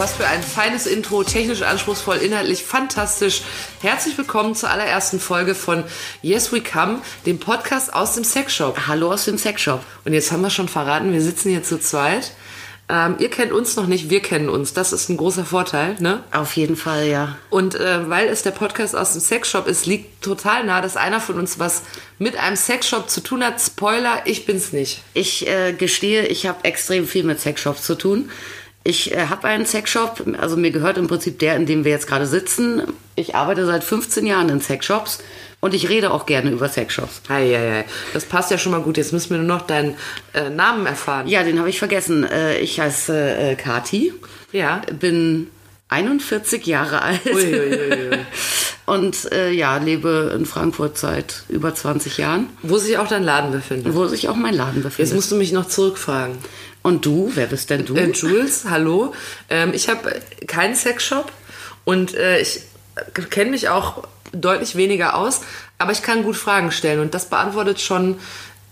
Was für ein feines Intro, technisch anspruchsvoll, inhaltlich fantastisch. Herzlich willkommen zur allerersten Folge von Yes We Come, dem Podcast aus dem Sexshop. Hallo aus dem Sexshop. Und jetzt haben wir schon verraten, wir sitzen hier zu zweit. Ähm, ihr kennt uns noch nicht, wir kennen uns. Das ist ein großer Vorteil, ne? Auf jeden Fall, ja. Und äh, weil es der Podcast aus dem Sexshop ist, liegt total nah, dass einer von uns was mit einem Sexshop zu tun hat. Spoiler, ich bin's nicht. Ich äh, gestehe, ich habe extrem viel mit Sexshops zu tun. Ich äh, habe einen Sexshop, also mir gehört im Prinzip der, in dem wir jetzt gerade sitzen. Ich arbeite seit 15 Jahren in Sexshops und ich rede auch gerne über Sexshops. Hei, hei, hei. Das passt ja schon mal gut. Jetzt müssen wir nur noch deinen äh, Namen erfahren. Ja, den habe ich vergessen. Äh, ich heiße äh, Kati. Ja. Bin 41 Jahre alt. Uiuiui. Und äh, ja, lebe in Frankfurt seit über 20 Jahren, Wo sich auch dein Laden befindet. wo sich auch mein Laden Jetzt befindet. musst du mich noch zurückfragen. Und du, wer bist denn du? Äh, Jules, hallo. Ähm, ich habe keinen Sexshop und äh, ich kenne mich auch deutlich weniger aus, aber ich kann gut Fragen stellen und das beantwortet schon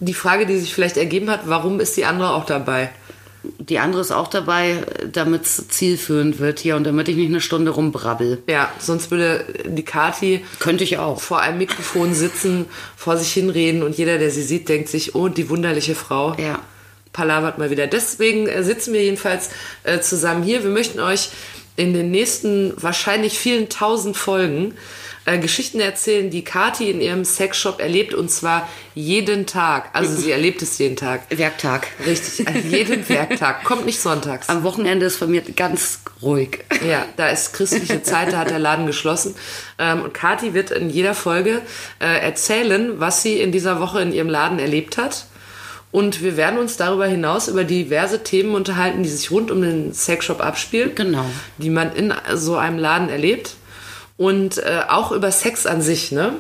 die Frage, die sich vielleicht ergeben hat, warum ist die andere auch dabei? Die andere ist auch dabei, damit es zielführend wird hier und damit ich nicht eine Stunde rumbrabbel. Ja, sonst würde die Kati Könnte ich auch. vor einem Mikrofon sitzen, vor sich hinreden und jeder, der sie sieht, denkt sich, oh, die wunderliche Frau. Ja. Palavert mal wieder. Deswegen äh, sitzen wir jedenfalls äh, zusammen hier. Wir möchten euch in den nächsten wahrscheinlich vielen tausend Folgen äh, Geschichten erzählen, die Kati in ihrem Sexshop erlebt und zwar jeden Tag. Also sie erlebt es jeden Tag. Werktag. Richtig, an jedem Werktag. Kommt nicht sonntags. Am Wochenende ist von mir ganz ruhig. Ja, da ist christliche Zeit, da hat der Laden geschlossen. Ähm, und Kathi wird in jeder Folge äh, erzählen, was sie in dieser Woche in ihrem Laden erlebt hat. Und wir werden uns darüber hinaus über diverse Themen unterhalten, die sich rund um den Sexshop abspielen. Genau. Die man in so einem Laden erlebt. Und äh, auch über Sex an sich, ne?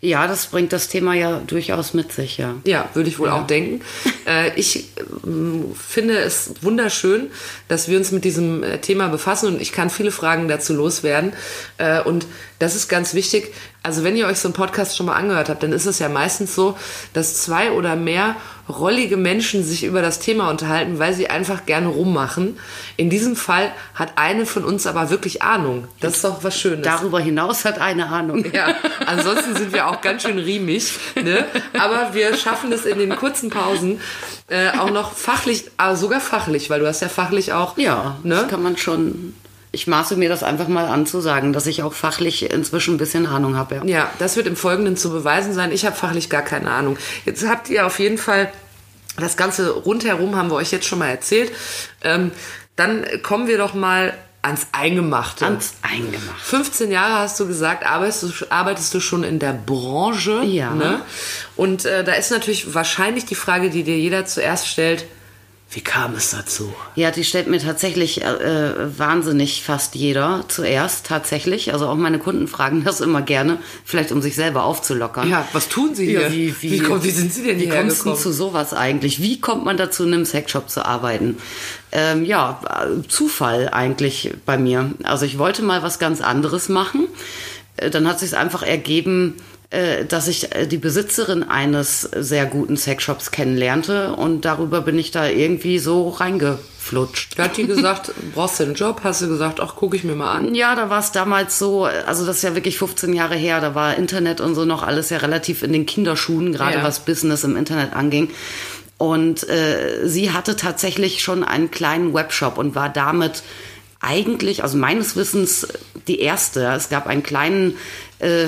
Ja, das bringt das Thema ja durchaus mit sich, ja. Ja, würde ich wohl auch denken. Äh, ich ähm, finde es wunderschön, dass wir uns mit diesem äh, Thema befassen und ich kann viele Fragen dazu loswerden. Äh, und das ist ganz wichtig. Also wenn ihr euch so einen Podcast schon mal angehört habt, dann ist es ja meistens so, dass zwei oder mehr rollige Menschen sich über das Thema unterhalten, weil sie einfach gerne rummachen. In diesem Fall hat eine von uns aber wirklich Ahnung. Das ist doch was Schönes. Darüber hinaus hat eine Ahnung. Ja, ansonsten sind wir auch ganz schön riemig, ne? aber wir schaffen es in den kurzen Pausen äh, auch noch fachlich, aber sogar fachlich, weil du hast ja fachlich auch, Ja, das ne? kann man schon. Ich maße mir das einfach mal an zu sagen, dass ich auch fachlich inzwischen ein bisschen Ahnung habe. Ja. Ja, das wird im Folgenden zu beweisen sein. Ich habe fachlich gar keine Ahnung. Jetzt habt ihr auf jeden Fall das Ganze rundherum, haben wir euch jetzt schon mal erzählt. Ähm, dann kommen wir doch mal ans Eingemachte. Ans Eingemacht. 15 Jahre hast du gesagt, arbeitest du, arbeitest du schon in der Branche. Ja. Ne? Und äh, da ist natürlich wahrscheinlich die Frage, die dir jeder zuerst stellt, wie kam es dazu? Ja, die stellt mir tatsächlich äh, wahnsinnig fast jeder zuerst tatsächlich. Also auch meine Kunden fragen das immer gerne, vielleicht um sich selber aufzulockern. Ja, was tun sie hier? Ja, wie, wie, wie, kommt, wie sind sie denn Wie hierher kommst du zu sowas eigentlich? Wie kommt man dazu, in einem Sexshop zu arbeiten? Ähm, ja, äh, Zufall eigentlich bei mir. Also ich wollte mal was ganz anderes machen. Äh, Dann hat sich einfach ergeben, äh, dass ich äh, die Besitzerin eines sehr guten Sexshops kennenlernte und darüber bin ich da irgendwie so reingeflutscht. Hat die gesagt, brauchst du einen Job? Hast du gesagt, ach, gucke ich mir mal an. Ja, da war es damals so, also das ist ja wirklich 15 Jahre her, da war Internet und so noch alles ja relativ in den Kinderschuhen, gerade Ja. was Business im Internet anging. Und äh, sie hatte tatsächlich schon einen kleinen Webshop und war damit eigentlich, also meines Wissens, die erste. Es gab einen kleinen, äh,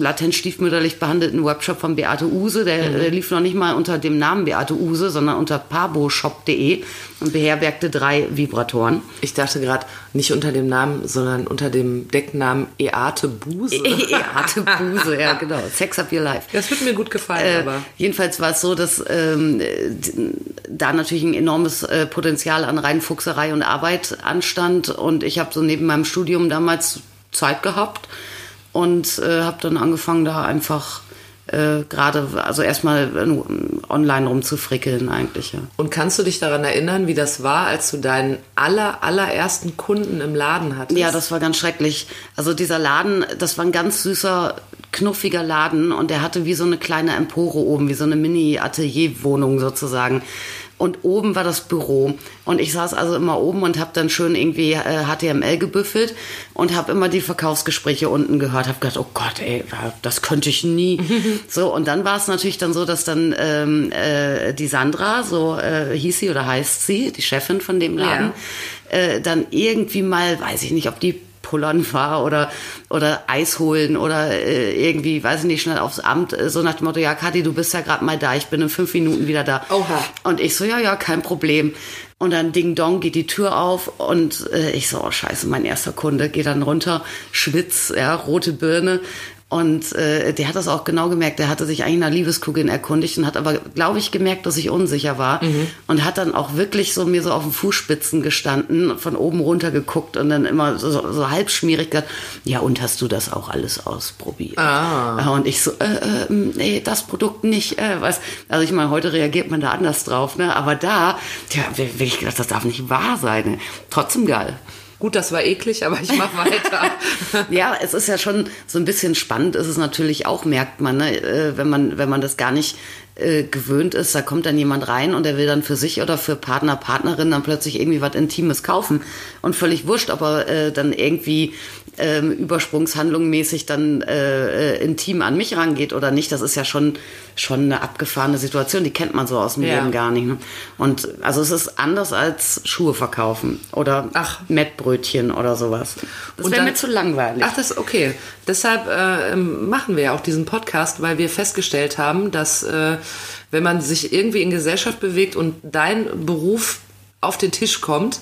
latent stiefmütterlich behandelten Webshop von Beate Use. Der, der lief noch nicht mal unter dem Namen Beate Use, sondern unter parboshop.de und beherbergte drei Vibratoren. Ich dachte gerade, nicht unter dem Namen, sondern unter dem Decknamen Eate Buse. Beate Buse, ja genau. Sex Up Your Life. Das wird mir gut gefallen, Äh, aber. jedenfalls war es so, dass ähm, da natürlich ein enormes äh, Potenzial an Reinfuchserei und Arbeit anstand. Und ich habe so neben meinem Studium damals Zeit gehabt und äh, habe dann angefangen, da einfach äh, gerade, also erstmal äh, online rumzufrickeln eigentlich. Ja. Und kannst du dich daran erinnern, wie das war, als du deinen aller, allerersten Kunden im Laden hattest? Ja, das war ganz schrecklich. Also dieser Laden, das war ein ganz süßer, knuffiger Laden und der hatte wie so eine kleine Empore oben, wie so eine Mini-Atelierwohnung sozusagen. Und oben war das Büro. Und ich saß also immer oben und habe dann schön irgendwie äh, HTML gebüffelt und habe immer die Verkaufsgespräche unten gehört. Habe gedacht, oh Gott, ey, das könnte ich nie. so, und dann war es natürlich dann so, dass dann ähm, äh, die Sandra, so äh, hieß sie oder heißt sie, die Chefin von dem Laden, ja. äh, dann irgendwie mal, weiß ich nicht, ob die pullern war oder, oder Eis holen oder äh, irgendwie, weiß ich nicht, schnell aufs Amt, äh, so nach dem Motto, ja, Kathi, du bist ja gerade mal da, ich bin in fünf Minuten wieder da. Oha. Und ich so, ja, ja, kein Problem. Und dann Ding Dong geht die Tür auf und äh, ich so, oh scheiße, mein erster Kunde, geht dann runter, schwitz, ja, rote Birne und äh, der hat das auch genau gemerkt. Der hatte sich eigentlich nach Liebeskugel erkundigt und hat aber, glaube ich, gemerkt, dass ich unsicher war. Mhm. Und hat dann auch wirklich so mir so auf den Fußspitzen gestanden, von oben runter geguckt und dann immer so, so halbschmierig gesagt, ja, und hast du das auch alles ausprobiert? Ah. Und ich so, äh, äh, nee, das Produkt nicht. Äh, was? Also ich meine, heute reagiert man da anders drauf, ne? Aber da, ja, wirklich gedacht, das darf nicht wahr sein. Ne? Trotzdem geil. Gut, das war eklig, aber ich mache weiter. ja, es ist ja schon so ein bisschen spannend, ist es natürlich auch, merkt man, ne? Äh, wenn man, wenn man das gar nicht äh, gewöhnt ist, da kommt dann jemand rein und der will dann für sich oder für Partner, Partnerin dann plötzlich irgendwie was Intimes kaufen und völlig wurscht, ob er äh, dann irgendwie ähm, übersprungshandlungmäßig dann äh, äh, intim an mich rangeht oder nicht, das ist ja schon, schon eine abgefahrene Situation, die kennt man so aus dem ja. Leben gar nicht. Ne? Und also es ist anders als Schuhe verkaufen oder Ach. Mettbrötchen oder sowas. Das wäre mir zu langweilig. Ach, das ist okay. Deshalb äh, machen wir ja auch diesen Podcast, weil wir festgestellt haben, dass äh, wenn man sich irgendwie in Gesellschaft bewegt und dein Beruf auf den Tisch kommt,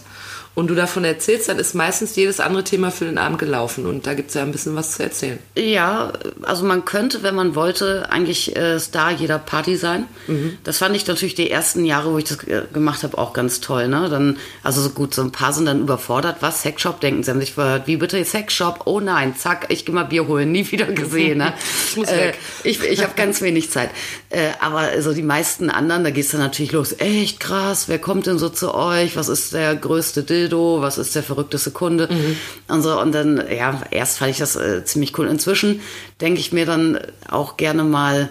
und du davon erzählst, dann ist meistens jedes andere Thema für den Abend gelaufen und da gibt es ja ein bisschen was zu erzählen. Ja, also man könnte, wenn man wollte, eigentlich äh, Star jeder Party sein. Mhm. Das fand ich natürlich die ersten Jahre, wo ich das äh, gemacht habe, auch ganz toll. Ne? Dann, also so gut, so ein paar sind dann überfordert. Was? Sexshop? Denken sie haben sich verhört. Wie bitte Sexshop? Oh nein, zack, ich gehe mal Bier holen. Nie wieder gesehen. Ne? ich muss weg. Äh, ich ich habe ganz wenig Zeit. Äh, aber so die meisten anderen, da gehst du natürlich los. Echt krass, wer kommt denn so zu euch? Was ist der größte Dill? Dildo, was ist der verrückteste Kunde mhm. und so. Und dann, ja, erst fand ich das äh, ziemlich cool. Inzwischen denke ich mir dann auch gerne mal,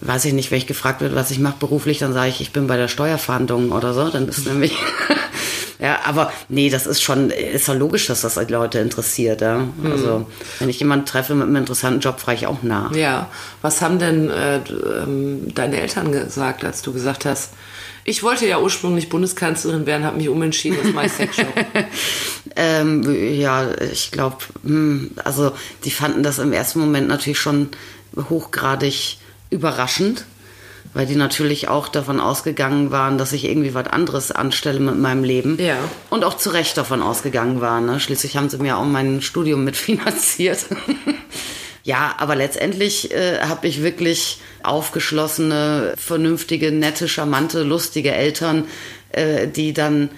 weiß ich nicht, wenn ich gefragt wird, was ich mache beruflich, dann sage ich, ich bin bei der Steuerfahndung oder so. Dann ist nämlich, ja, aber nee, das ist schon, ist ja logisch, dass das Leute interessiert. Ja? Mhm. Also, wenn ich jemanden treffe mit einem interessanten Job, frage ich auch nach. Ja, was haben denn äh, ähm, deine Eltern gesagt, als du gesagt hast, ich wollte ja ursprünglich Bundeskanzlerin werden, habe mich umentschieden, das mache ich Sexshop. ähm, ja, ich glaube, hm, also die fanden das im ersten Moment natürlich schon hochgradig überraschend, weil die natürlich auch davon ausgegangen waren, dass ich irgendwie was anderes anstelle mit meinem Leben. Ja. Und auch zu Recht davon ausgegangen waren. Ne? Schließlich haben sie mir auch mein Studium mitfinanziert. Ja, aber letztendlich äh, habe ich wirklich aufgeschlossene, vernünftige, nette, charmante, lustige Eltern, äh, die dann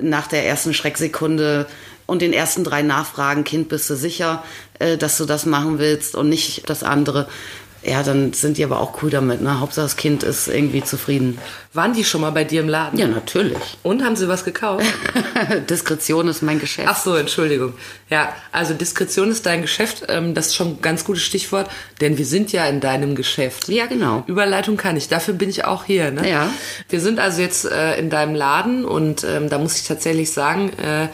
nach der ersten Schrecksekunde und den ersten drei Nachfragen, Kind, bist du sicher, äh, dass du das machen willst und nicht das andere, ja, dann sind die aber auch cool damit. Ne? Hauptsache das Kind ist irgendwie zufrieden. Waren die schon mal bei dir im Laden? Ja, natürlich. Und haben sie was gekauft? Diskretion ist mein Geschäft. Ach so, Entschuldigung. Ja, also Diskretion ist dein Geschäft. Ähm, das ist schon ein ganz gutes Stichwort, denn wir sind ja in deinem Geschäft. Ja, genau. Überleitung kann ich. Dafür bin ich auch hier. Ne? Ja. Wir sind also jetzt äh, in deinem Laden und ähm, da muss ich tatsächlich sagen, äh,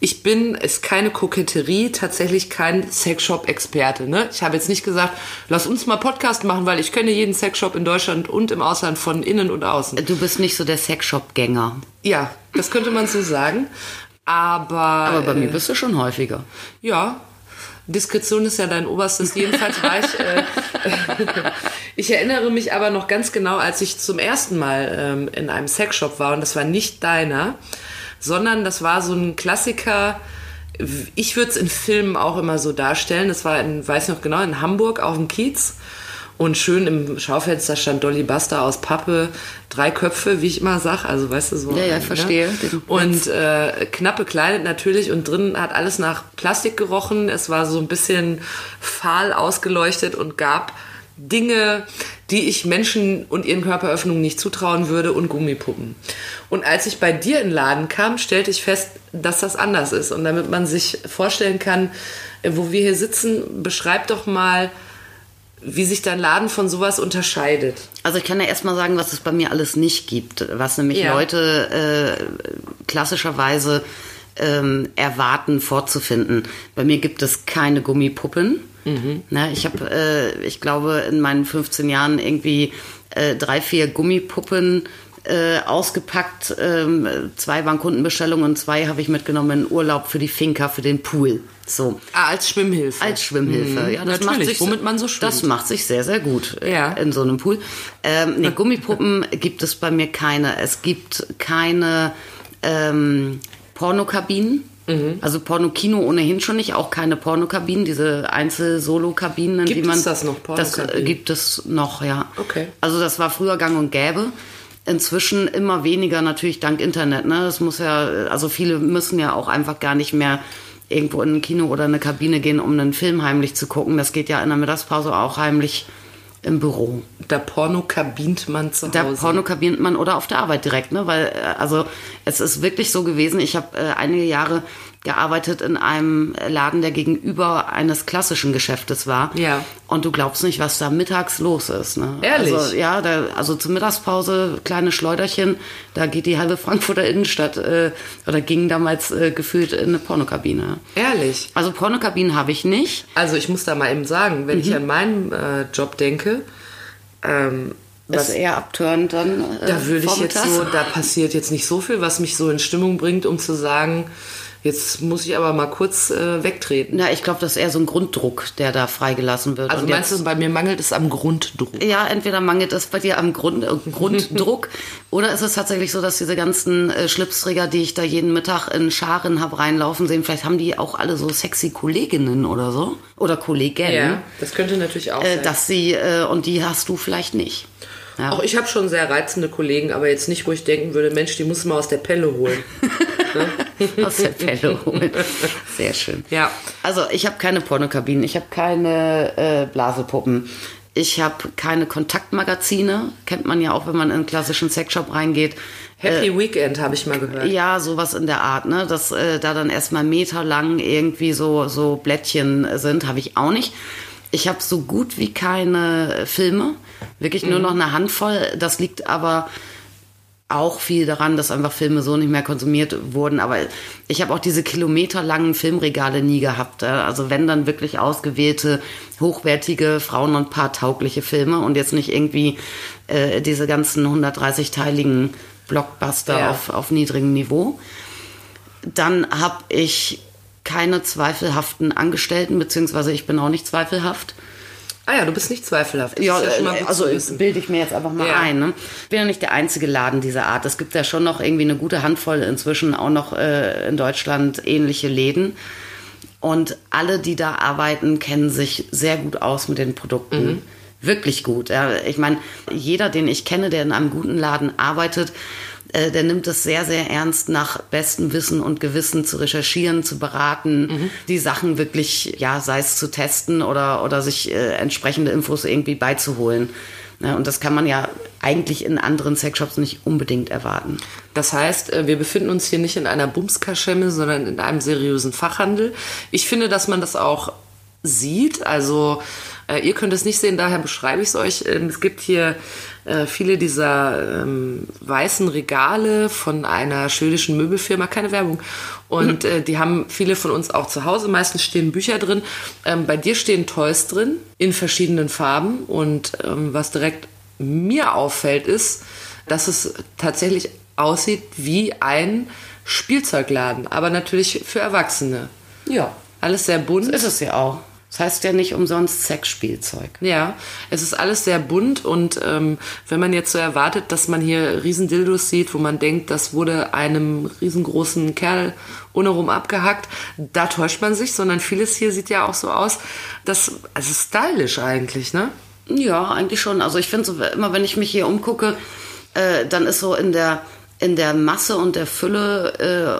ich bin, ist keine Koketterie, tatsächlich kein Sexshop-Experte. Ne? Ich habe jetzt nicht gesagt, lass uns mal Podcast machen, weil ich kenne jeden Sexshop in Deutschland und im Ausland von innen und außen. Du bist nicht so der Sexshop-Gänger. Ja, das könnte man so sagen. Aber, Aber bei äh, mir bist du schon häufiger. Ja, Diskretion ist ja dein oberstes, jedenfalls war ich. Äh, ich erinnere mich aber noch ganz genau, als ich zum ersten Mal ähm, in einem Sexshop war und das war nicht deiner sondern das war so ein Klassiker. Ich würde es in Filmen auch immer so darstellen. Das war, in, weiß ich noch genau, in Hamburg auf dem Kiez. Und schön im Schaufenster stand Dolly Buster aus Pappe, drei Köpfe, wie ich immer sag, also weißt du so. Ja, ja, ne? verstehe. Und äh, knapp bekleidet natürlich und drin hat alles nach Plastik gerochen. Es war so ein bisschen fahl ausgeleuchtet und gab Dinge, die ich Menschen und ihren Körperöffnungen nicht zutrauen würde und Gummipuppen. Und als ich bei dir in den Laden kam, stellte ich fest, dass das anders ist. Und damit man sich vorstellen kann, äh, wo wir hier sitzen, beschreib doch mal, wie sich dein Laden von sowas unterscheidet. Also ich kann ja erstmal sagen, was es bei mir alles nicht gibt, was nämlich Ja. Leute äh, klassischerweise ähm, erwarten vorzufinden. Bei mir gibt es keine Gummipuppen. Na, ich habe, äh, ich glaube, in meinen 15 Jahren irgendwie äh, drei, vier Gummipuppen äh, ausgepackt. Ähm, zwei waren Kundenbestellungen und zwei habe ich mitgenommen in Urlaub für die Finca, für den Pool. So. Ah, als Schwimmhilfe. Als Schwimmhilfe, ja. Das macht Natürlich, sich, womit man so schwimmt. Das macht sich sehr, sehr gut äh, Ja. in so einem Pool. Ähm, nee, Gummipuppen gibt es bei mir keine. Es gibt keine ähm, Pornokabinen. Mhm. Also Pornokino ohnehin schon nicht, auch keine Pornokabinen, diese Einzel-Solo-Kabinen, Gibt die man. es das noch, Das äh, Pornokabinen? gibt es noch, ja. Okay. Also das war früher gang und gäbe. Inzwischen immer weniger natürlich dank Internet. Ne? Das muss ja, also viele müssen ja auch einfach gar nicht mehr irgendwo in ein Kino oder eine Kabine gehen, um einen Film heimlich zu gucken. Das geht ja in der Mittagspause auch heimlich im Büro. Da Porno kabint man zu Da Hause. Porno kabint man oder auf der Arbeit direkt, ne? Weil äh, also es ist wirklich so gewesen. Ich habe äh, einige Jahre gearbeitet in einem Laden, der gegenüber eines klassischen Geschäftes war. Ja. Und du glaubst nicht, was da mittags los ist. Ne? Ehrlich? Also, ja, da, also zur Mittagspause kleine Schleuderchen. Da geht die halbe Frankfurter Innenstadt äh, oder ging damals äh, gefühlt in eine Pornokabine. Ehrlich. Also Pornokabinen habe ich nicht. Also ich muss da mal eben sagen, wenn Mhm. ich an meinen äh, Job denke, ähm, was, ist eher abtörend dann. Äh, da würde ich jetzt so, da passiert jetzt nicht so viel, was mich so in Stimmung bringt, um zu sagen, jetzt muss ich aber mal kurz äh, wegtreten. Na, ich glaube, das ist eher so ein Grunddruck, der da freigelassen wird. Also Und meinst jetzt- du, bei mir mangelt es am Grunddruck? Ja, entweder mangelt es bei dir am Grund, äh, Grunddruck oder ist es tatsächlich so, dass diese ganzen äh, Schlipsträger, die ich da jeden Mittag in Scharen hab reinlaufen sehen, vielleicht haben die auch alle so sexy Kolleginnen oder so oder Kollegen, Ja, das könnte natürlich auch äh, sein. dass sie äh, und die hast du vielleicht nicht. Ja. Auch ich habe schon sehr reizende Kollegen, aber jetzt nicht, wo ich denken würde, Mensch, die muss man aus der Pelle holen. aus der Pelle holen. Sehr schön. Ja. Also ich habe keine Pornokabinen, ich habe keine äh, Blasepuppen. Ich habe keine Kontaktmagazine, kennt man ja auch, wenn man in einen klassischen Sexshop reingeht. Happy Weekend habe ich mal gehört. Ja, sowas in der Art, ne? Dass äh, da dann erstmal meterlang irgendwie so, so Blättchen sind, habe ich auch nicht. Ich habe so gut wie keine Filme, wirklich nur noch eine Handvoll. Das liegt aber auch viel daran, dass einfach Filme so nicht mehr konsumiert wurden. Aber ich habe auch diese kilometerlangen Filmregale nie gehabt. Also wenn dann wirklich ausgewählte, hochwertige, Frauen- und paartaugliche Filme und jetzt nicht irgendwie äh, diese ganzen 130-teiligen Blockbuster Ja. auf, auf niedrigem Niveau. Dann habe ich keine zweifelhaften Angestellten, beziehungsweise ich bin auch nicht zweifelhaft. Ah ja, du bist nicht zweifelhaft. Das Ja, ja äh, also bilde ich mir jetzt einfach mal Ja. ein. Ne? Ich bin ja nicht der einzige Laden dieser Art. Es gibt ja schon noch irgendwie eine gute Handvoll inzwischen auch noch äh, in Deutschland ähnliche Läden. Und alle, die da arbeiten, kennen sich sehr gut aus mit den Produkten. Mhm. Wirklich gut. Ja. Ich meine, jeder, den ich kenne, der in einem guten Laden arbeitet, äh, der nimmt es sehr, sehr ernst, nach bestem Wissen und Gewissen zu recherchieren, zu beraten, Mhm. die Sachen wirklich, ja, sei es zu testen oder, oder sich äh, entsprechende Infos irgendwie beizuholen. Ja, und das kann man ja eigentlich in anderen Sexshops nicht unbedingt erwarten. Das heißt, äh, wir befinden uns hier nicht in einer Bumskaschemme, sondern in einem seriösen Fachhandel. Ich finde, dass man das auch sieht. Also äh, ihr könnt es nicht sehen, daher beschreibe ich es euch. Ähm, Es gibt hier äh, viele dieser ähm, weißen Regale von einer schwedischen Möbelfirma, keine Werbung. Und äh, die haben viele von uns auch zu Hause. Meistens stehen Bücher drin. Ähm, bei dir stehen Toys drin in verschiedenen Farben. Und ähm, was direkt mir auffällt, ist, dass es tatsächlich aussieht wie ein Spielzeugladen, aber natürlich für Erwachsene. Ja, Alles sehr bunt. ist es ja auch. Das heißt ja nicht umsonst Sexspielzeug. Ja, es ist alles sehr bunt und ähm, wenn man jetzt so erwartet, dass man hier Riesendildos sieht, wo man denkt, das wurde einem riesengroßen Kerl ohne rum abgehackt, da täuscht man sich, sondern vieles hier sieht ja auch so aus, dass, also stylisch eigentlich, ne? Ja, eigentlich schon. Also ich finde so, immer, wenn ich mich hier umgucke, äh, dann ist so in der in der Masse und der Fülle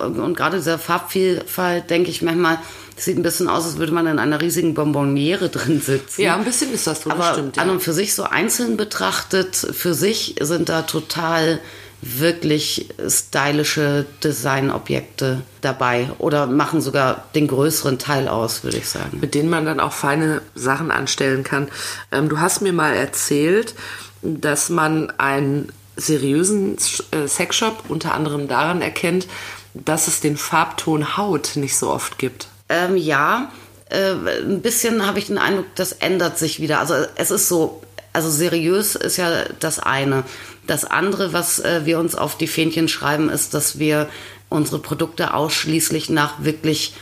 äh, und gerade dieser Farbvielfalt denke ich manchmal, sieht ein bisschen aus, als würde man in einer riesigen Bonbonniere drin sitzen. Ja, ein bisschen ist das so, das Aber stimmt. Ja. an und für sich so einzeln betrachtet, für sich sind da total wirklich stylische Designobjekte dabei oder machen sogar den größeren Teil aus, würde ich sagen. mit denen man dann auch feine Sachen anstellen kann. Ähm, du hast mir mal erzählt, dass man einen seriösen äh, Sexshop unter anderem daran erkennt, dass es den Farbton Haut nicht so oft gibt. Ähm, ja, äh, ein bisschen habe ich den Eindruck, das ändert sich wieder. Also es ist so, also seriös ist ja das eine. Das andere, was äh, wir uns auf die Fähnchen schreiben, ist, dass wir unsere Produkte ausschließlich nach wirklich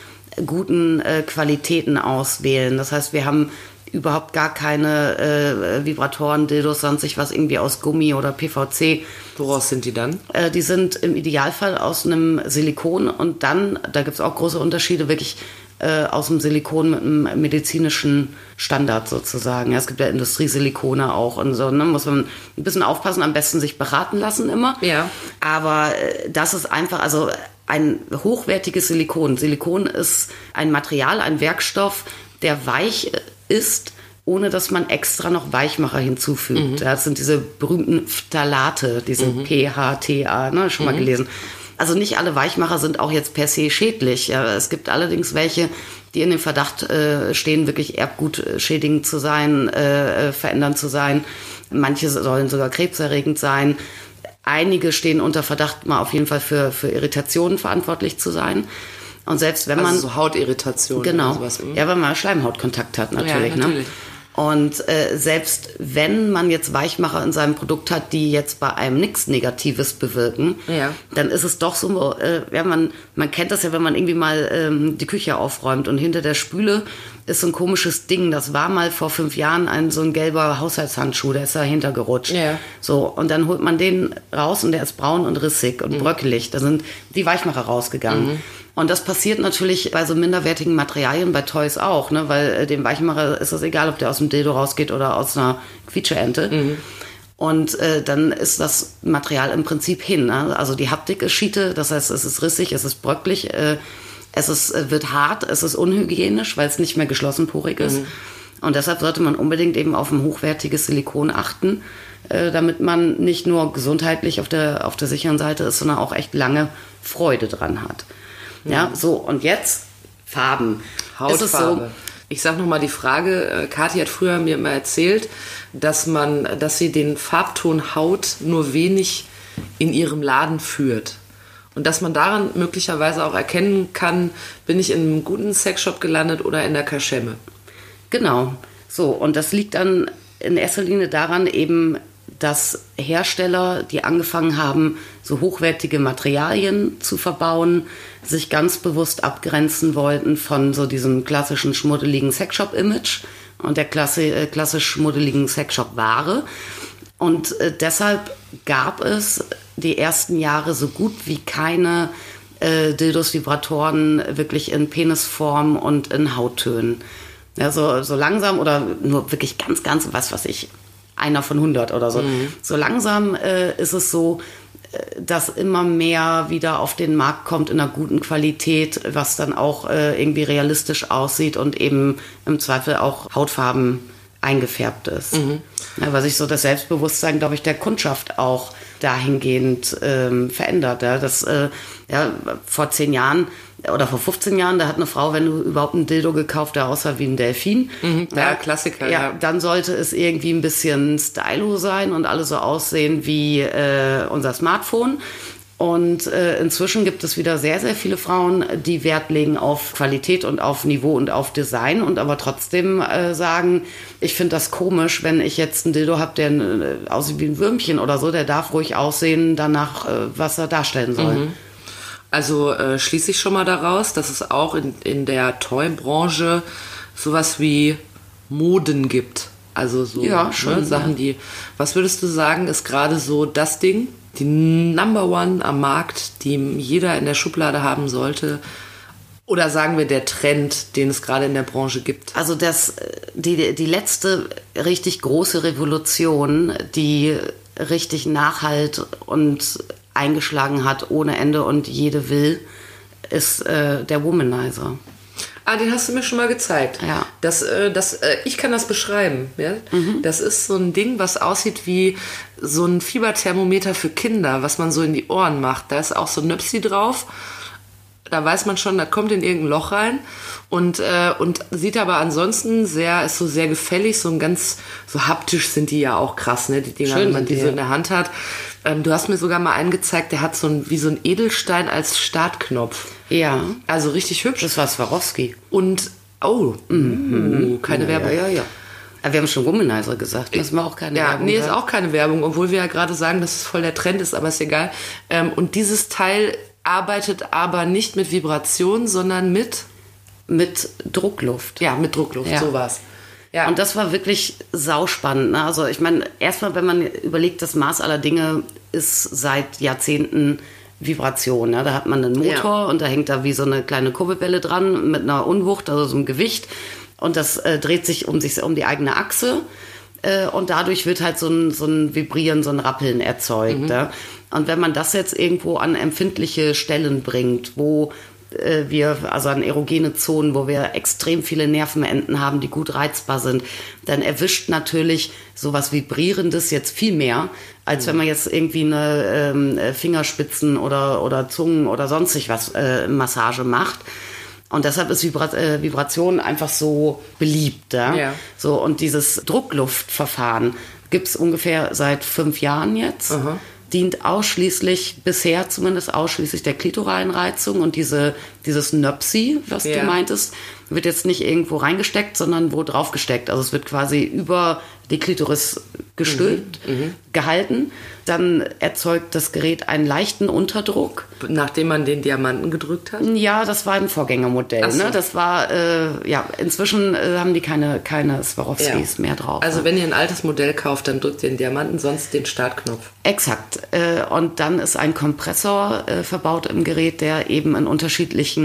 guten äh, Qualitäten auswählen. Das heißt, wir haben überhaupt gar keine äh, Vibratoren, Dildos, sonst sich was irgendwie aus Gummi oder PVC. Woraus sind die dann? Äh, die sind im Idealfall aus einem Silikon und dann, da gibt es auch große Unterschiede, wirklich äh, aus dem Silikon mit einem medizinischen Standard sozusagen. Ja, es gibt ja Industriesilikone auch und so, ne? muss man ein bisschen aufpassen, am besten sich beraten lassen immer. Ja. Aber äh, das ist einfach, also ein hochwertiges Silikon. Silikon ist ein Material, ein Werkstoff, der weich ist, ohne dass man extra noch Weichmacher hinzufügt. Das sind diese berühmten Phthalate, diese PHTA, ne, schon mal gelesen. Also nicht alle Weichmacher sind auch jetzt per se schädlich. Ja. Es gibt allerdings welche, die in dem Verdacht äh, stehen, wirklich erbgutschädigend zu sein, äh, äh, verändernd zu sein. Manche sollen sogar krebserregend sein. Einige stehen unter Verdacht, mal auf jeden Fall für, für Irritationen verantwortlich zu sein. Und selbst wenn man Also so Hautirritationen Genau. sowas. hm? Ja, wenn man Schleimhautkontakt hat, natürlich. Ja, natürlich. Ne? Und äh, selbst wenn man jetzt Weichmacher in seinem Produkt hat, die jetzt bei einem nichts Negatives bewirken, Ja. dann ist es doch so, äh, ja, man, man kennt das ja, wenn man irgendwie mal ähm, die Küche aufräumt und hinter der Spüle ist so ein komisches Ding. Das war mal vor fünf Jahren ein so ein gelber Haushaltshandschuh, der ist dahinter gerutscht. Ja. So, und dann holt man den raus und der ist braun und rissig Mhm. und bröckelig. Da sind die Weichmacher rausgegangen. Und das passiert natürlich bei so minderwertigen Materialien, bei Toys auch, ne? weil äh, dem Weichmacher ist es egal, ob der aus dem Dildo rausgeht oder aus einer Quietscheente. Mhm. Und äh, dann ist das Material im Prinzip hin. Ne? Also die Haptik ist Schiete, das heißt, es ist rissig, es ist bröcklich, äh, es ist, äh, wird hart, es ist unhygienisch, weil es nicht mehr geschlossenporig ist. Und deshalb sollte man unbedingt eben auf ein hochwertiges Silikon achten, äh, damit man nicht nur gesundheitlich auf der, auf der sicheren Seite ist, sondern auch echt lange Freude dran hat. Ja, so, und jetzt Farben. Hautfarbe. Ich sag noch mal die Frage, äh, Kathi hat früher mir immer erzählt, dass man, dass sie den Farbton Haut nur wenig in ihrem Laden führt. Und dass man daran möglicherweise auch erkennen kann, bin ich in einem guten Sexshop gelandet oder in der Kaschemme. Genau. So, und das liegt dann in erster Linie daran eben, dass Hersteller, die angefangen haben, so hochwertige Materialien zu verbauen, sich ganz bewusst abgrenzen wollten von so diesem klassischen schmuddeligen Sexshop-Image und der klasse, äh, klassisch schmuddeligen Sexshop-Ware. Und äh, deshalb gab es die ersten Jahre so gut wie keine äh, Dildos-Vibratoren wirklich in Penisform und in Hauttönen. Ja, so, so langsam oder nur wirklich ganz, ganz, was weiß ich, einer von 100 oder so. So langsam äh, ist es so, äh, dass immer mehr wieder auf den Markt kommt in einer guten Qualität, was dann auch äh, irgendwie realistisch aussieht und eben im Zweifel auch Hautfarben eingefärbt ist. Ja, weil sich so das Selbstbewusstsein, glaube ich, der Kundschaft auch dahingehend ähm, verändert. Ja, das, äh, ja, vor zehn Jahren oder vor 15 Jahren, da hat eine Frau, wenn du überhaupt ein Dildo gekauft, der aussah wie ein Delfin. Ja, Klassiker, Ja, ja. dann sollte es irgendwie ein bisschen stylo sein und alle so aussehen wie äh, unser Smartphone. Und äh, inzwischen gibt es wieder sehr, sehr viele Frauen, die Wert legen auf Qualität und auf Niveau und auf Design und aber trotzdem äh, sagen, ich finde das komisch, wenn ich jetzt einen Dildo habe, der äh, aussieht wie ein Würmchen oder so, der darf ruhig aussehen danach, äh, was er darstellen soll. Also äh, schließe ich schon mal daraus, dass es auch in, in der Toy-Branche sowas wie Moden gibt. Also so Ja, schon, Sachen, die. Was würdest du sagen, ist gerade so das Ding, die Number One am Markt, die jeder in der Schublade haben sollte? Oder sagen wir der Trend, den es gerade in der Branche gibt? Also das, die, die letzte richtig große Revolution, die richtig Nachhalt und eingeschlagen hat ohne Ende und jede will, ist äh, der Womanizer. Ah, den hast du mir schon mal gezeigt. Ja. Das, äh, das, äh, ich kann das beschreiben. Ja? Das ist so ein Ding, was aussieht wie so ein Fieberthermometer für Kinder, was man so in die Ohren macht. Da ist auch so ein Nöpsi drauf. Da weiß man schon, da kommt in irgendein Loch rein und, äh, und sieht aber ansonsten sehr, ist so sehr gefällig, so ein ganz, so haptisch sind die ja auch krass, ne? Die Dinger, Schön wenn man die so in der Hand hat. Ähm, du hast mir sogar mal einen gezeigt, der hat so ein, wie so ein Edelstein als Startknopf. Ja, Also richtig hübsch. das war Swarovski. Und, oh, uh, keine Werbung. Ja, ja, ja. Aber wir haben schon Womanizer gesagt, müssen wir auch keine Ja, Werbung nee, ist auch keine Werbung, obwohl wir ja gerade sagen, dass es voll der Trend ist, aber ist egal. Ähm, und dieses Teil arbeitet aber nicht mit Vibration, sondern mit, Mit Druckluft. ja, mit Druckluft, Ja. sowas. Ja, Und das war wirklich sauspannend. Ne? Also ich meine, erstmal, wenn man überlegt, das Maß aller Dinge ist seit Jahrzehnten Vibration. Ne? Da hat man einen Motor Ja. und da hängt da wie so eine kleine Kurbelwelle dran mit einer Unwucht, also so einem Gewicht. Und das äh, dreht sich um sich um die eigene Achse. Äh, und dadurch wird halt so ein, so ein Vibrieren, so ein Rappeln erzeugt. Ne? Und wenn man das jetzt irgendwo an empfindliche Stellen bringt, wo wir, also an erogene Zonen, wo wir extrem viele Nervenenden haben, die gut reizbar sind, dann erwischt natürlich sowas Vibrierendes jetzt viel mehr, als wenn man jetzt irgendwie eine äh, Fingerspitzen oder, oder Zungen oder sonstig was äh, Massage macht. Und deshalb ist Vibra äh, Vibration einfach so beliebt. Ja? Ja. So, und dieses Druckluftverfahren gibt es ungefähr seit fünf Jahren jetzt. Dient ausschließlich, bisher zumindest ausschließlich der klitoralen Reizung und diese, dieses Nöpsi, was Ja. du meintest, wird jetzt nicht irgendwo reingesteckt, sondern wo draufgesteckt. Also es wird quasi über die Klitoris gestülpt, gehalten. Dann erzeugt das Gerät einen leichten Unterdruck. nachdem man den Diamanten gedrückt hat. Ja, das war ein Vorgängermodell. So. Ne? Das war, äh, ja, inzwischen äh, haben die keine, keine Swarovskis mehr drauf. Also ne? wenn ihr ein altes Modell kauft, dann drückt ihr den Diamanten, sonst den Startknopf. Exakt. Äh, und dann ist ein Kompressor äh, verbaut im Gerät, der eben in unterschiedlichen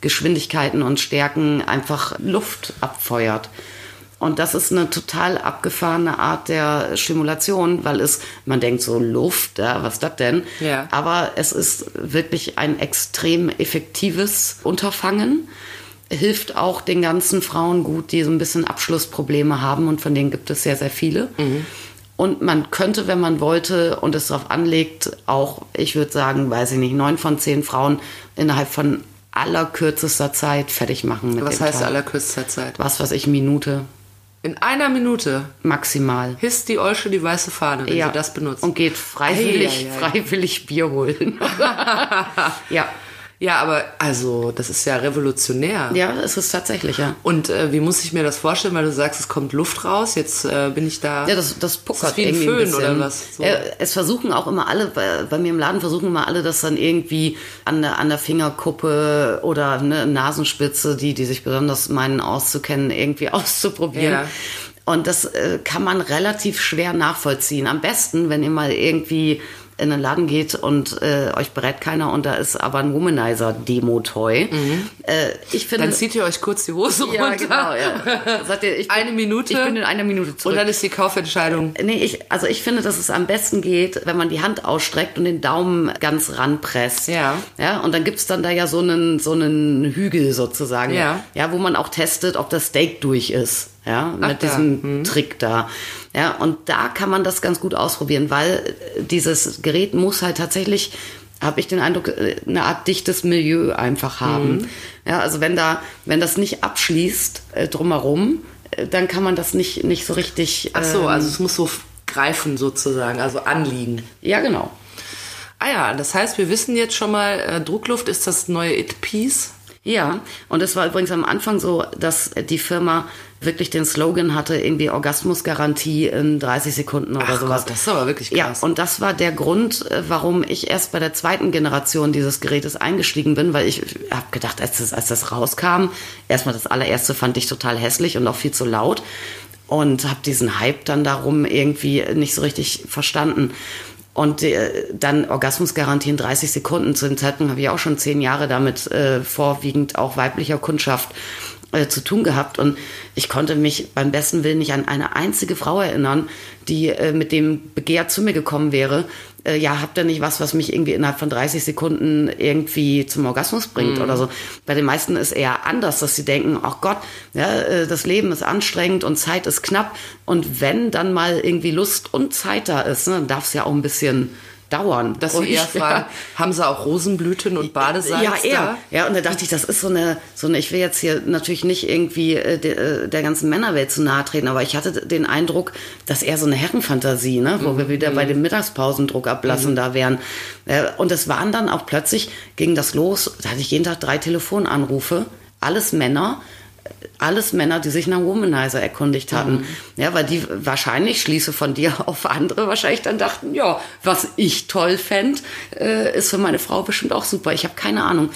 Geschwindigkeiten und Stärken einfach Luft abfeuert. Und das ist eine total abgefahrene Art der Stimulation, weil es, man denkt so Luft, ja, was ist das denn? Ja. Aber es ist wirklich ein extrem effektives Unterfangen. Hilft auch den ganzen Frauen gut, die so ein bisschen Abschlussprobleme haben und von denen gibt es sehr, sehr viele. Und man könnte, wenn man wollte und es darauf anlegt, auch, ich würde sagen, weiß ich nicht, neun von zehn Frauen innerhalb von allerkürzester Zeit fertig machen mit Was heißt Teil. allerkürzester Zeit? Was weiß ich, Minute In einer Minute maximal. hisst die Olsche die weiße Fahne, wenn sie das benutzt. Und geht freiwillig, Ei, ei, ei. freiwillig Bier holen. ja. Ja, aber also, das ist ja revolutionär. Ja, es ist tatsächlich, ja. Und äh, wie muss ich mir das vorstellen, weil du sagst, es kommt Luft raus, jetzt äh, bin ich da. Ja, das, das puckert ist wie ein Föhn bisschen. oder was? So. Ja, es versuchen auch immer alle, bei, bei mir im Laden versuchen immer alle, das dann irgendwie an der, an der Fingerkuppe oder ne, Nasenspitze, die, die sich besonders meinen auszukennen, irgendwie auszuprobieren. Ja. Und das äh, kann man relativ schwer nachvollziehen. Am besten, wenn ihr mal irgendwie in den Laden geht und äh, euch berät keiner und da ist aber ein Womanizer-Demo-Toy. Äh, ich finde, Mhm. Dann zieht ihr euch kurz die Hose ja, runter. genau, ja. Sagt ihr, ich bin, Eine Minute. Ich bin in einer Minute zurück. Und dann ist die Kaufentscheidung. Nee, ich, also ich finde, dass es am besten geht, wenn man die Hand ausstreckt und den Daumen ganz ranpresst. Ja. Ja, und dann gibt's dann da ja so einen, so einen Hügel sozusagen. Ja. Ja, wo man auch testet, ob das Steak durch ist. Ja, Ach, mit da. diesem Trick da. Ja, und da kann man das ganz gut ausprobieren, weil äh, dieses Gerät muss halt tatsächlich habe ich den Eindruck, äh, eine Art dichtes Milieu einfach haben. Mhm. Ja, also wenn da, wenn das nicht abschließt äh, drumherum, äh, dann kann man das nicht, nicht so richtig. Ach so, ähm, also es muss so greifen sozusagen, also anliegen. Ja, genau. Ah ja, das heißt, wir wissen jetzt schon mal, äh, Druckluft ist das neue It-Piece. Ja, und es war übrigens am Anfang so, dass die Firma wirklich den Slogan hatte, irgendwie Orgasmusgarantie in 30 Sekunden oder Ach sowas. Gott, das ist aber wirklich Ja, krass. und das war der Grund, äh, warum ich erst bei der zweiten Generation dieses Gerätes eingestiegen bin, weil ich habe gedacht, als das, als das rauskam, erstmal das allererste fand ich total hässlich und auch viel zu laut und habe diesen Hype dann darum irgendwie nicht so richtig verstanden. Und äh, dann Orgasmusgarantie in 30 Sekunden. Zu dem Zeitpunkt habe ich auch schon zehn Jahre damit äh, vorwiegend auch weiblicher Kundschaft äh, zu tun gehabt. Und ich konnte mich beim besten Willen nicht an eine einzige Frau erinnern, die äh, mit dem Begehr zu mir gekommen wäre, äh, ja, habt ihr nicht was, was mich irgendwie innerhalb von 30 Sekunden irgendwie zum Orgasmus bringt oder so. Bei den meisten ist eher anders, dass sie denken, ach Gott, ja, äh, das Leben ist anstrengend und Zeit ist knapp. Und wenn dann mal irgendwie Lust und Zeit da ist, ne, dann darf es ja auch ein bisschen dauern. Dass sie Und eher ich- fragen, haben sie auch Rosenblüten und Badesalz ja, eher. da? Ja, und da dachte ich, das ist so eine, so eine, ich will jetzt hier natürlich nicht irgendwie äh, äh, der ganzen Männerwelt zu nahe treten, aber ich hatte den Eindruck, dass eher so eine Herrenfantasie, ne, wo wir wieder bei dem Mittagspausendruck ablassen da wären. Äh, und es waren dann auch plötzlich, ging das los, da hatte ich jeden Tag drei Telefonanrufe, alles Männer, alles Männer, die sich nach Womanizer erkundigt hatten. Ja, weil die wahrscheinlich, schließe von dir auf andere, wahrscheinlich dann dachten, ja, was ich toll fände, äh, ist für meine Frau bestimmt auch super. Ich habe keine Ahnung.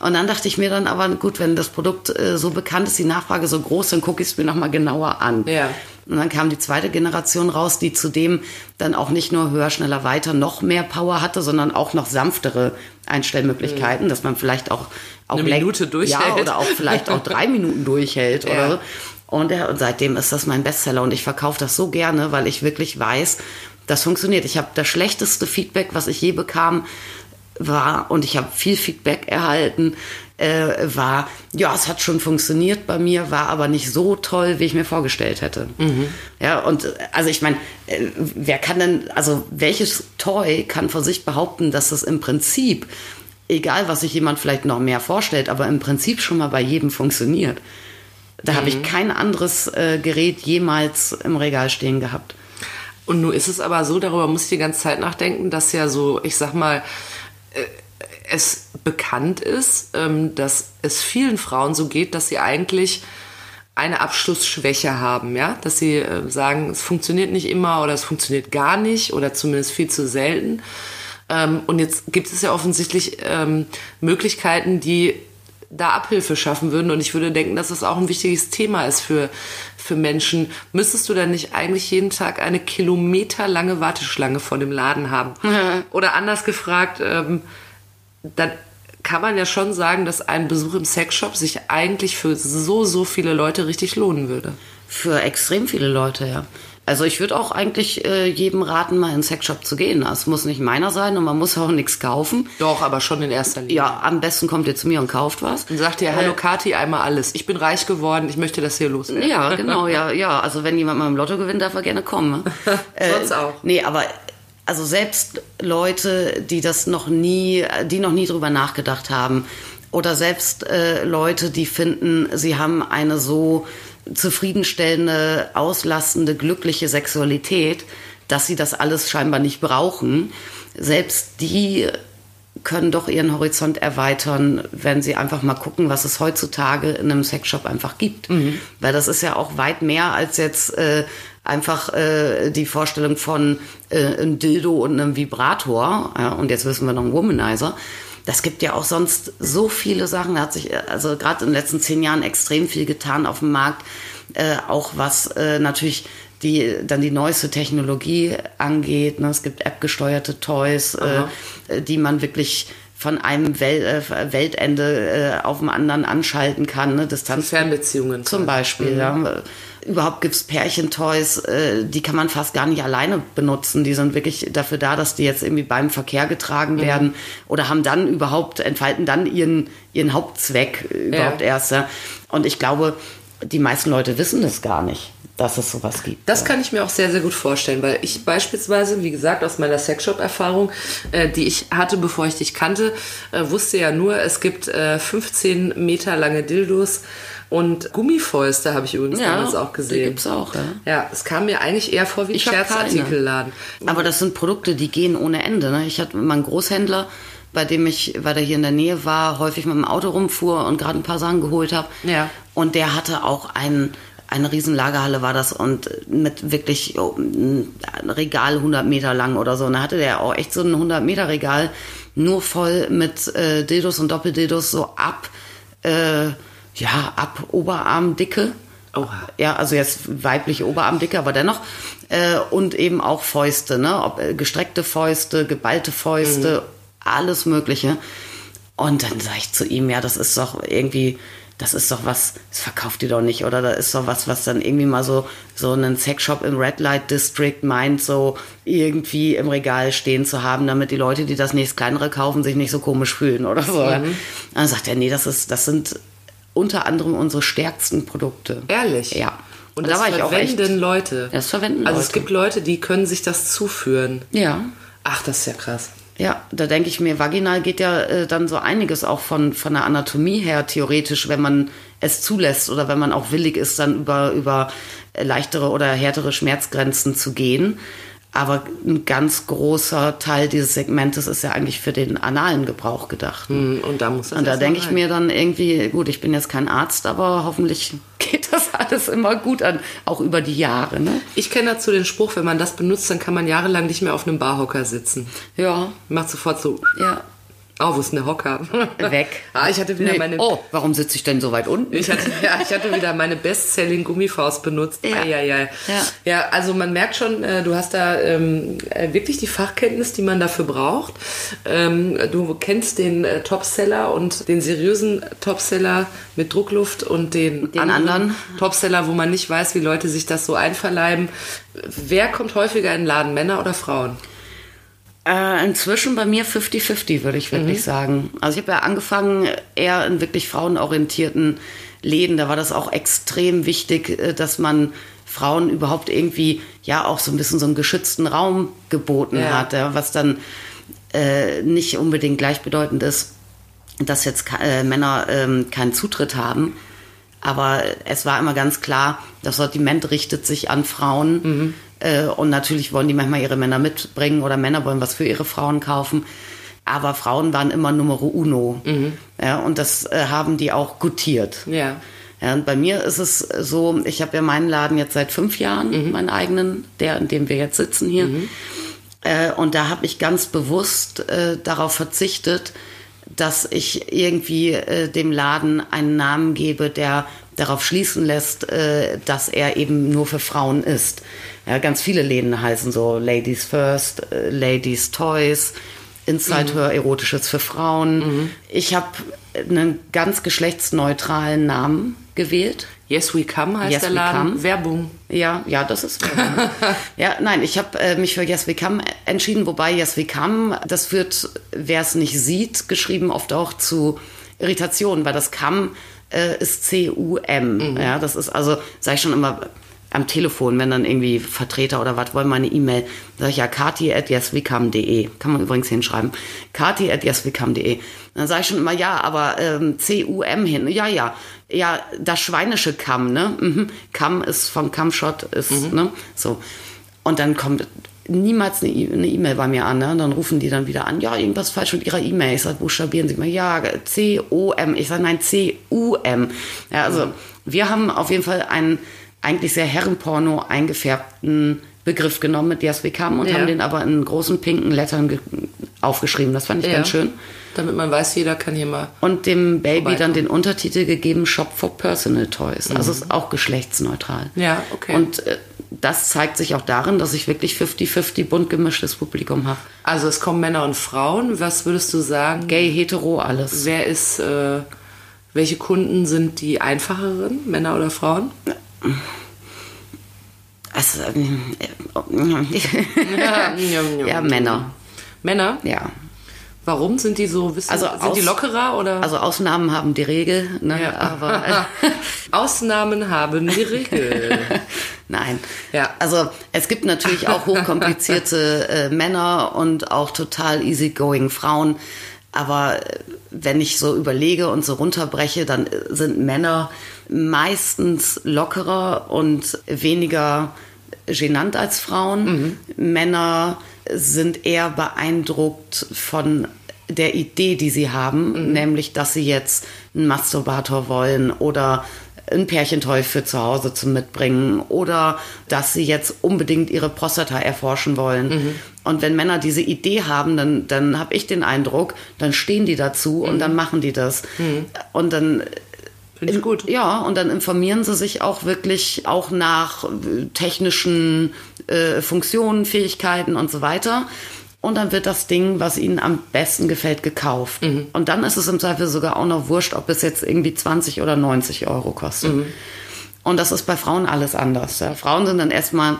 Und dann dachte ich mir dann aber, gut, wenn das Produkt äh, so bekannt ist, die Nachfrage so groß, dann gucke ich es mir nochmal genauer an. Ja. Und dann kam die zweite Generation raus, die zudem dann auch nicht nur höher, schneller, weiter noch mehr Power hatte, sondern auch noch sanftere Einstellmöglichkeiten, dass man vielleicht auch, auch Eine Minute durchhält. Ja, oder auch vielleicht auch drei Minuten durchhält Ja. oder so. Und, ja, und seitdem ist das mein Bestseller und ich verkaufe das so gerne, weil ich wirklich weiß, das funktioniert. Ich habe das schlechteste Feedback, was ich je bekam, war, und ich habe viel Feedback erhalten, äh, war, ja, es hat schon funktioniert bei mir, war aber nicht so toll, wie ich mir vorgestellt hätte. Ja, und also ich meine, äh, wer kann denn, also welches Toy kann von sich behaupten, dass es im Prinzip, egal was sich jemand vielleicht noch mehr vorstellt, aber im Prinzip schon mal bei jedem funktioniert. Da habe ich kein anderes äh, Gerät jemals im Regal stehen gehabt. Und nun ist es aber so, darüber muss ich die ganze Zeit nachdenken, dass ja so, ich sag mal, äh, es bekannt ist, ähm, dass es vielen Frauen so geht, dass sie eigentlich eine Abschlussschwäche haben, ja, dass sie äh, sagen, es funktioniert nicht immer oder es funktioniert gar nicht oder zumindest viel zu selten. Ähm, und jetzt gibt es ja offensichtlich ähm, Möglichkeiten, die da Abhilfe schaffen würden. Und ich würde denken, dass das auch ein wichtiges Thema ist für, für Menschen. Müsstest du dann nicht eigentlich jeden Tag eine kilometerlange Warteschlange vor dem Laden haben? Oder anders gefragt, ähm, dann kann man ja schon sagen, dass ein Besuch im Sexshop sich eigentlich für so, so viele Leute richtig lohnen würde. Für extrem viele Leute, ja. Also ich würde auch eigentlich äh, jedem raten, mal in den Sexshop zu gehen. Es muss nicht meiner sein und man muss auch nichts kaufen. Doch, aber schon in erster Linie. Ja, am besten kommt ihr zu mir und kauft was. Und sagt dir, hallo Kati, einmal alles. Ich bin reich geworden, ich möchte das hier loswerden. Ja, genau, ja, ja. Also wenn jemand mal im Lotto gewinnt, darf er gerne kommen. Ne? Sonst auch. Nee, aber also selbst Leute, die das noch nie, die noch nie drüber nachgedacht haben, oder selbst äh, Leute, die finden, sie haben eine so zufriedenstellende, auslastende, glückliche Sexualität, dass sie das alles scheinbar nicht brauchen. Selbst die können doch ihren Horizont erweitern, wenn sie einfach mal gucken, was es heutzutage in einem Sexshop einfach gibt. Weil das ist ja auch weit mehr als jetzt äh, einfach äh, die Vorstellung von äh, einem Dildo und einem Vibrator. Ja, und jetzt wissen wir noch einen Womanizer. Das gibt ja auch sonst so viele Sachen. Da hat sich äh, also gerade in den letzten zehn Jahren extrem viel getan auf dem Markt. Äh, auch was äh, natürlich die dann die neueste Technologie angeht. Ne? Es gibt App-gesteuerte Toys, äh, die man wirklich von einem Wel äh, Weltende äh, auf dem anderen anschalten kann. Ne? Distanz Fernbeziehungen. zum Beispiel. Ja. Überhaupt gibt's Pärchentoys, äh, die kann man fast gar nicht alleine benutzen. Die sind wirklich dafür da, dass die jetzt irgendwie beim Verkehr getragen werden oder haben dann überhaupt, entfalten dann ihren, ihren Hauptzweck überhaupt Ja. erst. Ja. Und ich glaube, die meisten Leute wissen das gar nicht, dass es sowas gibt. Das kann ich mir auch sehr, sehr gut vorstellen, weil ich beispielsweise, wie gesagt, aus meiner Sexshop-Erfahrung, äh, die ich hatte, bevor ich dich kannte, äh, wusste ja nur, es gibt äh, 15 Meter lange Dildos und Gummifäuste habe ich übrigens damals auch Die gesehen. gibt's auch, ja. Ja, es kam mir eigentlich eher vor wie ein Scherzartikelladen. Aber das sind Produkte, die gehen ohne Ende. Ne? Ich hatte mal einen Großhändler, bei dem ich, weil der hier in der Nähe war, häufig mit dem Auto rumfuhr und gerade ein paar Sachen geholt habe. Ja. Und der hatte auch ein, eine riesen Lagerhalle war das und mit wirklich oh, ein Regal 100 Meter lang oder so. Und da hatte der auch echt so ein 100 Meter Regal nur voll mit äh, Dildos und Doppeldildos so ab, äh, ja, ab Oberarmdicke. Oha. Ja, also jetzt weibliche Oberarmdicke, aber dennoch. Äh, und eben auch Fäuste, ne? Ob, äh, gestreckte Fäuste, geballte Fäuste, alles Mögliche. Und dann sage ich zu ihm, ja, das ist doch irgendwie, das ist doch was, das verkauft ihr doch nicht, oder da ist doch was, was dann irgendwie mal so, so einen Sexshop im Red Light District meint, so irgendwie im Regal stehen zu haben, damit die Leute, die das nächst kleinere kaufen, sich nicht so komisch fühlen oder so. Mhm. Dann sagt er, nee, das ist, das sind unter anderem unsere stärksten Produkte. Ehrlich? Ja. Und, Und das da verwenden Leute. Das verwenden also Leute. es gibt Leute, die können sich das zuführen. Ja. Ach, das ist ja krass. Ja, da denke ich mir, vaginal geht ja äh, dann so einiges auch von, von der Anatomie her theoretisch, wenn man es zulässt oder wenn man auch willig ist, dann über, über leichtere oder härtere Schmerzgrenzen zu gehen. Aber ein ganz großer Teil dieses Segmentes ist ja eigentlich für den analen Gebrauch gedacht. Hm, und da muss das Und da denke ich mir dann irgendwie, gut, ich bin jetzt kein Arzt, aber hoffentlich geht das alles immer gut an, auch über die Jahre. Ne? Ich kenne dazu den Spruch, wenn man das benutzt, dann kann man jahrelang nicht mehr auf einem Barhocker sitzen. Ja. Macht sofort so. Ja. Oh, wo ist denn der Hocker? Weg. ah, ich hatte wieder Nee. meine. Oh, warum sitze ich denn so weit unten? Ich hatte, ja, ich hatte wieder meine Bestselling Gummifaust benutzt. Ja. Ja. Ja, Ja. ja, also man merkt schon, äh, du hast da ähm, äh, wirklich die Fachkenntnis, die man dafür braucht. Ähm, du kennst den äh, Topseller und den seriösen Topseller mit Druckluft und den, Den anderen. Topseller, wo man nicht weiß, wie Leute sich das so einverleiben. Wer kommt häufiger in den Laden, Männer oder Frauen? Äh, inzwischen bei mir 50-50, würde ich wirklich sagen. Also ich habe ja angefangen eher in wirklich frauenorientierten Läden. Da war das auch extrem wichtig, äh, dass man Frauen überhaupt irgendwie ja auch so ein bisschen so einen geschützten Raum geboten Ja. hat, ja, was dann äh, nicht unbedingt gleichbedeutend ist, dass jetzt äh, Männer ähm, keinen Zutritt haben. Aber es war immer ganz klar, das Sortiment richtet sich an Frauen. Äh, und natürlich wollen die manchmal ihre Männer mitbringen oder Männer wollen was für ihre Frauen kaufen. Aber Frauen waren immer Numero uno. Ja, und das äh, haben die auch gutiert. Ja. Ja, und bei mir ist es so, ich habe ja meinen Laden jetzt seit fünf Jahren, meinen eigenen, der, in dem wir jetzt sitzen hier. Äh, und da habe ich ganz bewusst äh, darauf verzichtet, dass ich irgendwie äh, dem Laden einen Namen gebe, der darauf schließen lässt, äh, dass er eben nur für Frauen ist. Ja, ganz viele Läden heißen so Ladies First, äh, Ladies Toys, Inside Her, Erotisches für Frauen. Ich habe einen ganz geschlechtsneutralen Namen gewählt. Yes We Come heißt Yes der We Laden. Come. Werbung. Ja, ja, das ist. Werbung. ja, nein, ich habe äh, mich für Yes We Come entschieden, wobei Yes We Come, das wird, wer es nicht sieht, geschrieben oft auch zu Irritationen, weil das Come äh, ist C-U-M. Ja, das ist also, sage ich schon immer am Telefon, wenn dann irgendwie Vertreter oder was wollen, meine E-Mail, sage ich ja kati at yeswecome.de. Kann man übrigens hinschreiben. kati at yeswecome.de. Dann sage ich schon immer, ja, aber ähm, C-U-M hin. Ja, ja. Ja, das schweinische Kamm, ne? Mhm. Kamm ist von Kammshot, ist, ne? So. Und dann kommt niemals eine E- eine E-Mail bei mir an, ne? Und dann rufen die dann wieder an, ja, irgendwas falsch mit ihrer E-Mail. Ich sage, buchstabieren Sie mal, ja, C-O-M. Ich sage, nein, C-U-M. Ja, also, wir haben auf jeden Fall einen eigentlich sehr Herrenporno eingefärbten Begriff genommen mit Yes We Come und Ja. haben den aber in großen pinken Lettern ge- aufgeschrieben. Das fand ich ganz schön. Damit man weiß, jeder kann hier mal. Und dem Baby dann den Untertitel gegeben Shop for Personal Toys. Also ist auch geschlechtsneutral. Ja, okay. Und äh, das zeigt sich auch darin, dass ich wirklich 50-50 bunt gemischtes Publikum habe. Also es kommen Männer und Frauen. Was würdest du sagen? Gay, hetero, alles. Wer ist, äh, welche Kunden sind die einfacheren, Männer oder Frauen? Also, äh, ja, Männer. Männer? Ja. Warum sind die so, wissen, Also sind die aus- lockerer oder? Also Ausnahmen haben die Regel, ne? Ja. aber äh, Ausnahmen haben die Regel. Nein. Ja. Also es gibt natürlich auch hochkomplizierte äh, Männer und auch total easygoing Frauen. Aber äh, wenn ich so überlege und so runterbreche, dann äh, sind Männer meistens lockerer und weniger genannt als Frauen. Männer sind eher beeindruckt von der Idee, die sie haben, nämlich, dass sie jetzt einen Masturbator wollen oder ein Pärchentoy für zu Hause zum Mitbringen oder dass sie jetzt unbedingt ihre Prostata erforschen wollen. Und wenn Männer diese Idee haben, dann, dann habe ich den Eindruck, dann stehen die dazu und dann machen die das. Und dann Finde ich gut. ja, und dann informieren sie sich auch wirklich auch nach äh, technischen äh, Funktionen, Fähigkeiten und so weiter. Und dann wird das Ding, was ihnen am besten gefällt, gekauft. Und dann ist es im Zweifel sogar auch noch wurscht, ob es jetzt irgendwie 20 oder 90 Euro kostet. Und das ist bei Frauen alles anders. Ja. Frauen sind dann erstmal,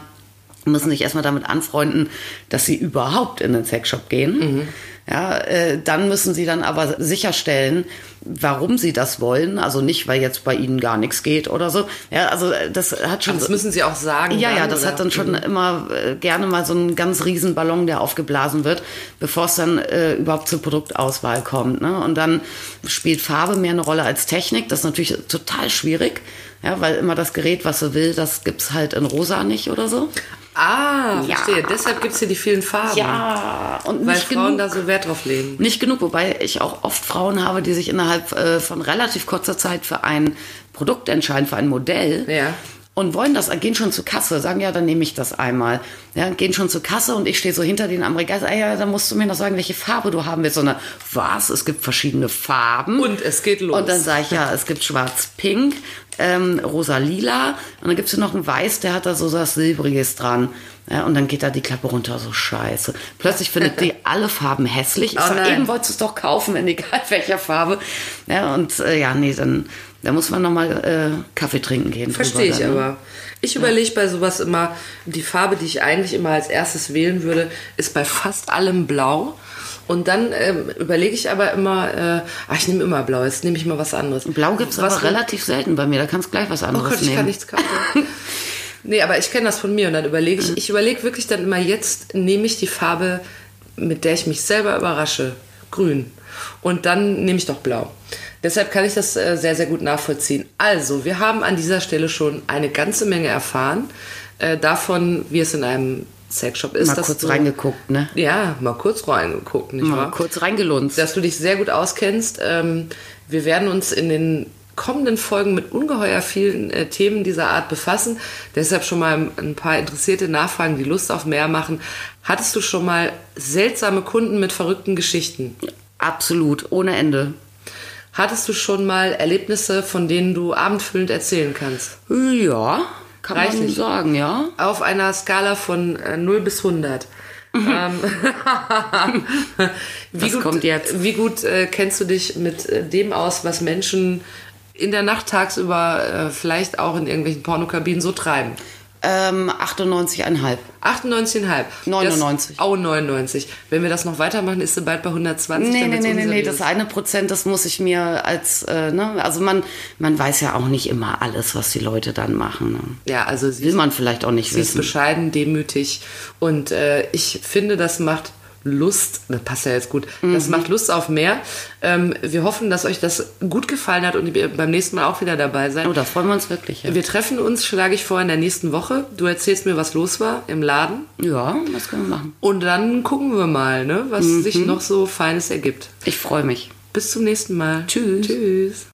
müssen sich erstmal damit anfreunden, dass sie überhaupt in den Sexshop gehen. Ja, äh, dann müssen sie dann aber sicherstellen, warum sie das wollen. Also nicht, weil jetzt bei ihnen gar nichts geht oder so. Ja, also äh, das hat schon. Das so- müssen sie auch sagen. ja, dann, ja, das oder? hat dann schon immer äh, gerne mal so einen ganz riesen Ballon, der aufgeblasen wird, bevor es dann äh, überhaupt zur Produktauswahl kommt. Ne? Und dann spielt Farbe mehr eine Rolle als Technik. Das ist natürlich total schwierig, ja, weil immer das Gerät, was sie will, das gibt's halt in rosa nicht oder so. Ah, Ja. verstehe. Deshalb gibt es hier die vielen Farben. Ja, und Weil nicht Frauen genug. da so Wert drauf legen. Nicht genug, wobei ich auch oft Frauen habe, die sich innerhalb äh, von relativ kurzer Zeit für ein Produkt entscheiden, für ein Modell. Ja. Und wollen das, gehen schon zur Kasse, sagen, ja, dann nehme ich das einmal. Ja, gehen schon zur Kasse und ich stehe so hinter den am Regal, ah, ja, dann musst du mir noch sagen, welche Farbe du haben willst. Sondern, was? Es gibt verschiedene Farben. Und es geht los. Und dann sage ich, ja, es gibt schwarz-pink, ähm, rosa-lila und dann gibt es noch ein Weiß, der hat da so was Silbriges dran. Ja, und dann geht da die Klappe runter, so scheiße. Plötzlich findet die alle Farben hässlich. Ich Oh sag, eben wolltest du es doch kaufen, in egal welcher Farbe. Ja, und äh, ja, nee, dann da muss man nochmal äh, Kaffee trinken gehen. Verstehe ich dann, ne? aber. Ich überlege bei sowas immer, die Farbe, die ich eigentlich immer als erstes wählen würde, ist bei fast allem blau. Und dann ähm, überlege ich aber immer, äh, ach, ich nehme immer blau, jetzt nehme ich mal was anderes. Blau gibt es aber relativ selten bei mir, da kannst du gleich was Oh anderes Gott, ich nehmen. kann nichts kaufen. nee, aber ich kenne das von mir und dann überlege ich, ich überlege wirklich dann immer, jetzt nehme ich die Farbe, mit der ich mich selber überrasche, grün. Und dann nehme ich doch blau. Deshalb kann ich das äh, sehr, sehr gut nachvollziehen. Also, wir haben an dieser Stelle schon eine ganze Menge erfahren äh, davon, wie es in einem Sexshop ist. Mal kurz du- reingeguckt, ne? Ja, mal kurz reingeguckt, nicht Mal wahr? kurz reingelunzt. dass du dich sehr gut auskennst. Ähm, wir werden uns in den kommenden Folgen mit ungeheuer vielen äh, Themen dieser Art befassen. Deshalb schon mal ein paar interessierte Nachfragen, die Lust auf mehr machen. Hattest du schon mal seltsame Kunden mit verrückten Geschichten? Absolut, ohne Ende. Hattest du schon mal Erlebnisse, von denen du abendfüllend erzählen kannst? Ja, kann man Reichlich. sagen, ja. Auf einer Skala von äh, 0 bis 100. ähm, wie gut, kommt jetzt? Wie gut äh, kennst du dich mit äh, dem aus, was Menschen in der Nacht tagsüber äh, vielleicht auch in irgendwelchen Pornokabinen so treiben? Ähm, 98,5. 98,5. 99. Das, oh, 99. Wenn wir das noch weitermachen, ist sie bald bei 120. Nee, nee, nee, nee, nee, das eine Prozent, das muss ich mir als, äh, ne, also man, man weiß ja auch nicht immer alles, was die Leute dann machen. Ne? Ja, also sie Will man vielleicht auch nicht Sie ist wissen. bescheiden, demütig und äh, ich finde, das macht Lust, das passt ja jetzt gut, das Mhm. macht Lust auf mehr. Ähm, wir hoffen, dass euch das gut gefallen hat und ihr beim nächsten Mal auch wieder dabei seid. Oh, da freuen wir uns wirklich. Ja, Wir treffen uns, schlage ich vor, in der nächsten Woche. Du erzählst mir, was los war im Laden ja das können wir machen. und dann gucken wir mal, ne, was Mhm. sich noch so Feines ergibt. Ich freue mich. Bis zum nächsten Mal. Tschüss. Tschüss.